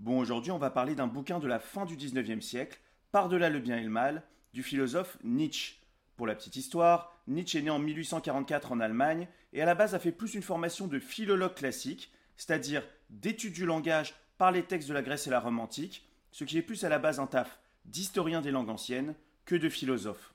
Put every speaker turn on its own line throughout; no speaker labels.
Bon, aujourd'hui, on va parler d'un bouquin de la fin du 19e siècle, Par-delà le bien et le mal, du philosophe Nietzsche. Pour la petite histoire, Nietzsche est né en 1844 en Allemagne et à la base a fait plus une formation de philologue classique, c'est-à-dire d'étude du langage par les textes de la Grèce et la Rome antique, ce qui est plus à la base un taf d'historien des langues anciennes que de philosophe.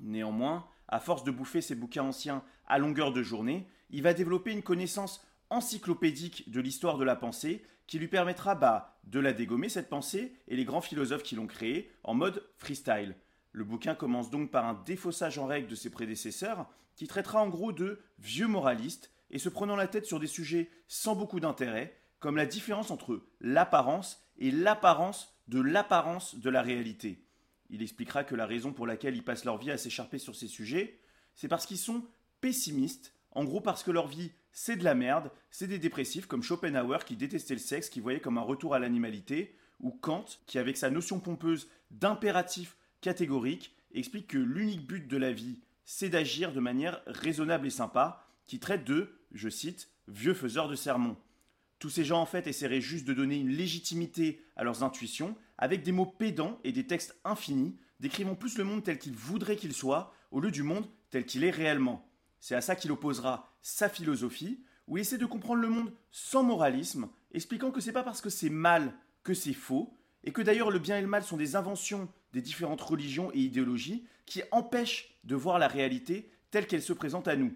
Néanmoins, à force de bouffer ses bouquins anciens à longueur de journée, il va développer une connaissance encyclopédique de l'histoire de la pensée qui lui permettra bah, de la dégommer, cette pensée, et les grands philosophes qui l'ont créée, en mode freestyle. Le bouquin commence donc par un défaussage en règle de ses prédécesseurs, qui traitera en gros de vieux moralistes, et se prenant la tête sur des sujets sans beaucoup d'intérêt, comme la différence entre l'apparence et l'apparence de l'apparence de la réalité. Il expliquera que la raison pour laquelle ils passent leur vie à s'écharper sur ces sujets, c'est parce qu'ils sont pessimistes, en gros parce que leur vie c'est de la merde, c'est des dépressifs comme Schopenhauer qui détestait le sexe, qui voyait comme un retour à l'animalité, ou Kant qui avec sa notion pompeuse d'impératif catégorique explique que l'unique but de la vie c'est d'agir de manière raisonnable et sympa, qui traite de, je cite, vieux faiseurs de sermons. Tous ces gens en fait essaieraient juste de donner une légitimité à leurs intuitions avec des mots pédants et des textes infinis, décrivant plus le monde tel qu'il voudrait qu'il soit au lieu du monde tel qu'il est réellement. C'est à ça qu'il opposera sa philosophie, où il essaie de comprendre le monde sans moralisme, expliquant que c'est pas parce que c'est mal que c'est faux, et que d'ailleurs le bien et le mal sont des inventions des différentes religions et idéologies qui empêchent de voir la réalité telle qu'elle se présente à nous.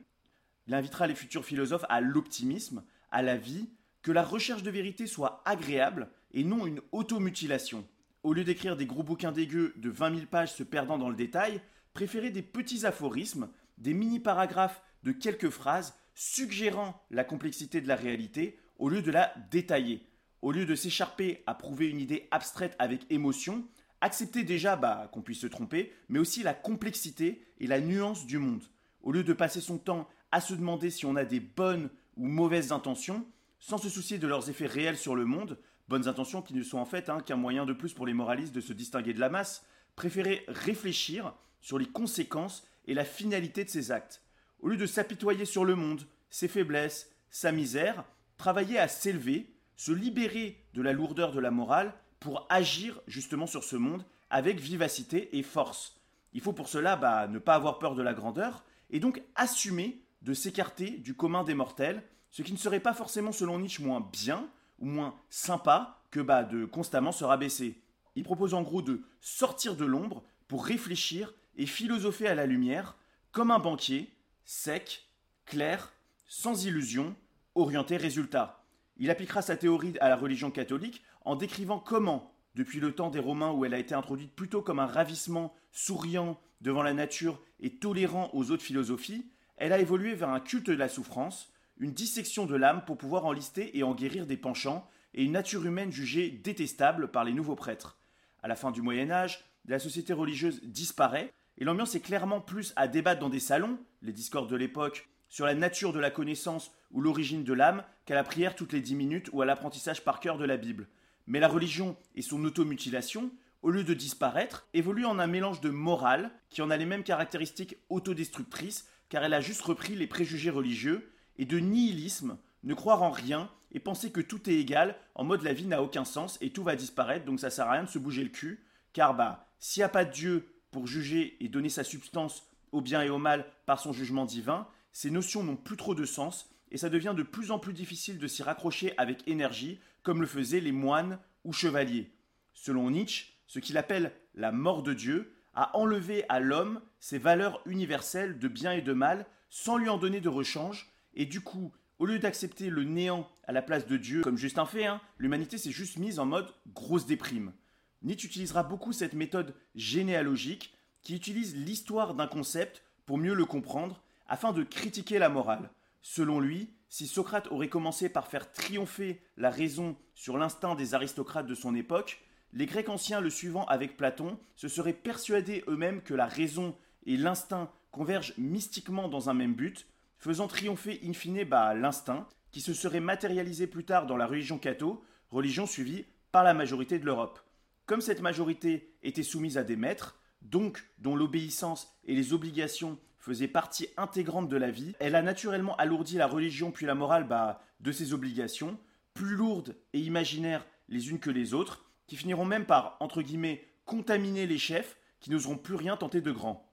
Il invitera les futurs philosophes à l'optimisme, à la vie, que la recherche de vérité soit agréable et non une automutilation. Au lieu d'écrire des gros bouquins dégueux de 20 000 pages se perdant dans le détail, préférez des petits aphorismes, des mini-paragraphes de quelques phrases suggérant la complexité de la réalité au lieu de la détailler. Au lieu de s'écharper à prouver une idée abstraite avec émotion, acceptez déjà bah, qu'on puisse se tromper, mais aussi la complexité et la nuance du monde. Au lieu de passer son temps à se demander si on a des bonnes ou mauvaises intentions, sans se soucier de leurs effets réels sur le monde, bonnes intentions qui ne sont en fait hein, qu'un moyen de plus pour les moralistes de se distinguer de la masse, préférez réfléchir sur les conséquences et la finalité de ses actes. Au lieu de s'apitoyer sur le monde, ses faiblesses, sa misère, travaillez à s'élever, se libérer de la lourdeur de la morale pour agir justement sur ce monde avec vivacité et force. Il faut pour cela bah, ne pas avoir peur de la grandeur et donc assumer de s'écarter du commun des mortels ce qui ne serait pas forcément selon Nietzsche moins bien ou moins sympa que bah, de constamment se rabaisser. Il propose en gros de sortir de l'ombre pour réfléchir et philosopher à la lumière, comme un banquier, sec, clair, sans illusion, orienté résultat. Il appliquera sa théorie à la religion catholique en décrivant comment, depuis le temps des Romains où elle a été introduite plutôt comme un ravissement souriant devant la nature et tolérant aux autres philosophies, elle a évolué vers un culte de la souffrance, une dissection de l'âme pour pouvoir en lister et en guérir des penchants, et une nature humaine jugée détestable par les nouveaux prêtres. À la fin du Moyen Âge, la société religieuse disparaît, et l'ambiance est clairement plus à débattre dans des salons, les discords de l'époque, sur la nature de la connaissance ou l'origine de l'âme, qu'à la prière toutes les dix minutes ou à l'apprentissage par cœur de la Bible. Mais la religion et son automutilation, au lieu de disparaître, évoluent en un mélange de morale qui en a les mêmes caractéristiques autodestructrices, car elle a juste repris les préjugés religieux, et de nihilisme, ne croire en rien et penser que tout est égal, en mode la vie n'a aucun sens et tout va disparaître, donc ça sert à rien de se bouger le cul, car bah, s'il n'y a pas de Dieu pour juger et donner sa substance au bien et au mal par son jugement divin, ces notions n'ont plus trop de sens et ça devient de plus en plus difficile de s'y raccrocher avec énergie, comme le faisaient les moines ou chevaliers. Selon Nietzsche, ce qu'il appelle la mort de Dieu a enlevé à l'homme ses valeurs universelles de bien et de mal sans lui en donner de rechange, et du coup, au lieu d'accepter le néant à la place de Dieu, comme juste un fait, hein, l'humanité s'est juste mise en mode grosse déprime. Nietzsche utilisera beaucoup cette méthode généalogique qui utilise l'histoire d'un concept pour mieux le comprendre afin de critiquer la morale. Selon lui, si Socrate aurait commencé par faire triompher la raison sur l'instinct des aristocrates de son époque, les Grecs anciens le suivant avec Platon se seraient persuadés eux-mêmes que la raison et l'instinct convergent mystiquement dans un même but, faisant triompher in fine bah, l'instinct, qui se serait matérialisé plus tard dans la religion catho, religion suivie par la majorité de l'Europe. Comme cette majorité était soumise à des maîtres, donc dont l'obéissance et les obligations faisaient partie intégrante de la vie, elle a naturellement alourdi la religion puis la morale bah, de ses obligations, plus lourdes et imaginaires les unes que les autres, qui finiront même par, entre guillemets, contaminer les chefs qui n'oseront plus rien tenter de grand.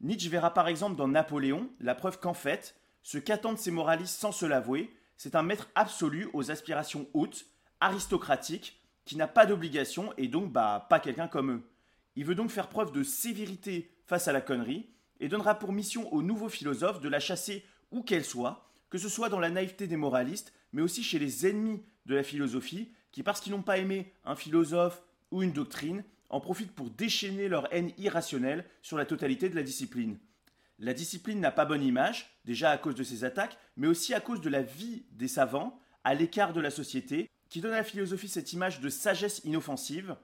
Nietzsche verra par exemple dans Napoléon la preuve qu'en fait, ce qu'attendent ces moralistes sans se l'avouer, c'est un maître absolu aux aspirations hautes, aristocratiques, qui n'a pas d'obligation et donc bah pas quelqu'un comme eux. Il veut donc faire preuve de sévérité face à la connerie et donnera pour mission aux nouveaux philosophes de la chasser où qu'elle soit, que ce soit dans la naïveté des moralistes, mais aussi chez les ennemis de la philosophie, qui parce qu'ils n'ont pas aimé un philosophe ou une doctrine, en profitent pour déchaîner leur haine irrationnelle sur la totalité de la discipline. La discipline n'a pas bonne image, déjà à cause de ses attaques, mais aussi à cause de la vie des savants, à l'écart de la société, qui donne à la philosophie cette image de sagesse inoffensive,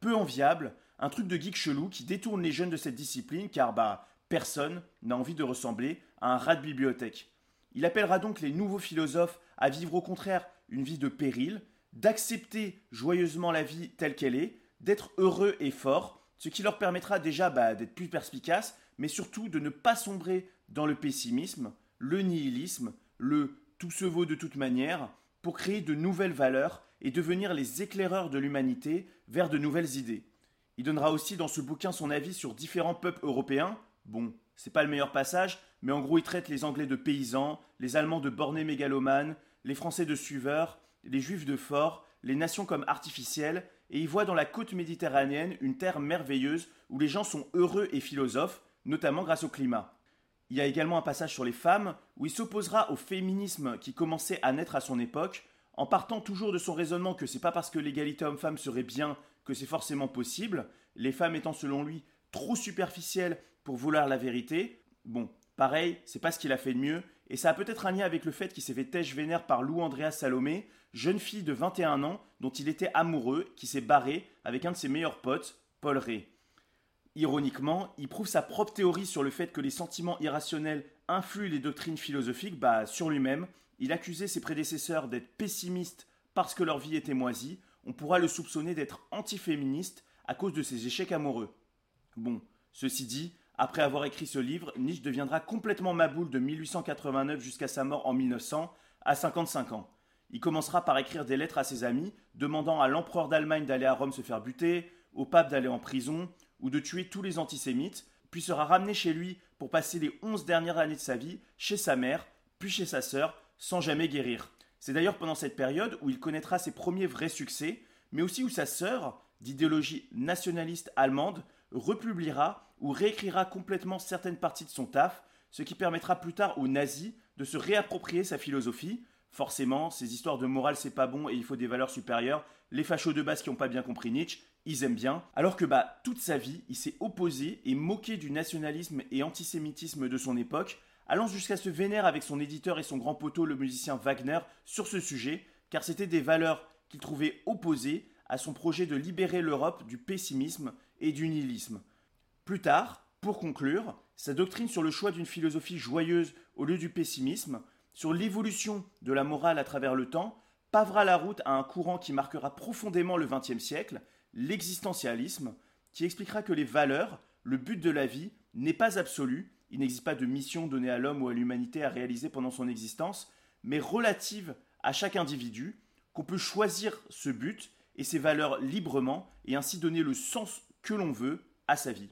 peu enviable, un truc de geek chelou qui détourne les jeunes de cette discipline car bah personne n'a envie de ressembler à un rat de bibliothèque. Il appellera donc les nouveaux philosophes à vivre au contraire une vie de péril, d'accepter joyeusement la vie telle qu'elle est, d'être heureux et forts, ce qui leur permettra déjà bah, d'être plus perspicaces, mais surtout de ne pas sombrer dans le pessimisme, le nihilisme, le tout se vaut de toute manière, pour créer de nouvelles valeurs et devenir les éclaireurs de l'humanité vers de nouvelles idées. Il donnera aussi dans ce bouquin son avis sur différents peuples européens. Bon, c'est pas le meilleur passage, mais en gros il traite les Anglais de paysans, les Allemands de bornés mégalomanes, les Français de suiveurs, les Juifs de forts, les nations comme artificielles, et il voit dans la côte méditerranéenne une terre merveilleuse où les gens sont heureux et philosophes, notamment grâce au climat. Il y a également un passage sur les femmes où il s'opposera au féminisme qui commençait à naître à son époque, en partant toujours de son raisonnement que c'est pas parce que l'égalité homme-femme serait bien que c'est forcément possible, les femmes étant selon lui trop superficielles pour vouloir la vérité. Bon, pareil, c'est pas ce qu'il a fait de mieux, et ça a peut-être un lien avec le fait qu'il s'est fait têche vénère par Lou Andrea Salomé, jeune fille de 21 ans dont il était amoureux, qui s'est barré avec un de ses meilleurs potes, Paul Ray. Ironiquement, il prouve sa propre théorie sur le fait que les sentiments irrationnels influent les doctrines philosophiques bah, sur lui-même. Il accusait ses prédécesseurs d'être pessimistes parce que leur vie était moisie. On pourra le soupçonner d'être antiféministe à cause de ses échecs amoureux. Bon, ceci dit, après avoir écrit ce livre, Nietzsche deviendra complètement maboule de 1889 jusqu'à sa mort en 1900, à 55 ans. Il commencera par écrire des lettres à ses amis, demandant à l'empereur d'Allemagne d'aller à Rome se faire buter, au pape d'aller en prison, ou de tuer tous les antisémites, puis sera ramené chez lui pour passer les onze dernières années de sa vie chez sa mère, puis chez sa sœur, sans jamais guérir. C'est d'ailleurs pendant cette période où il connaîtra ses premiers vrais succès, mais aussi où sa sœur, d'idéologie nationaliste allemande, republiera ou réécrira complètement certaines parties de son taf, ce qui permettra plus tard aux nazis de se réapproprier sa philosophie. Forcément, ces histoires de morale c'est pas bon et il faut des valeurs supérieures, les fachos de base qui n'ont pas bien compris Nietzsche, ils aiment bien, alors que bah toute sa vie, il s'est opposé et moqué du nationalisme et antisémitisme de son époque, allant jusqu'à se vénérer avec son éditeur et son grand poteau le musicien Wagner sur ce sujet, car c'était des valeurs qu'il trouvait opposées à son projet de libérer l'Europe du pessimisme et du nihilisme. Plus tard, pour conclure, sa doctrine sur le choix d'une philosophie joyeuse au lieu du pessimisme, sur l'évolution de la morale à travers le temps, pavera la route à un courant qui marquera profondément le XXe siècle l'existentialisme, qui expliquera que les valeurs, le but de la vie, n'est pas absolu, il n'existe pas de mission donnée à l'homme ou à l'humanité à réaliser pendant son existence, mais relative à chaque individu, qu'on peut choisir ce but et ses valeurs librement et ainsi donner le sens que l'on veut à sa vie.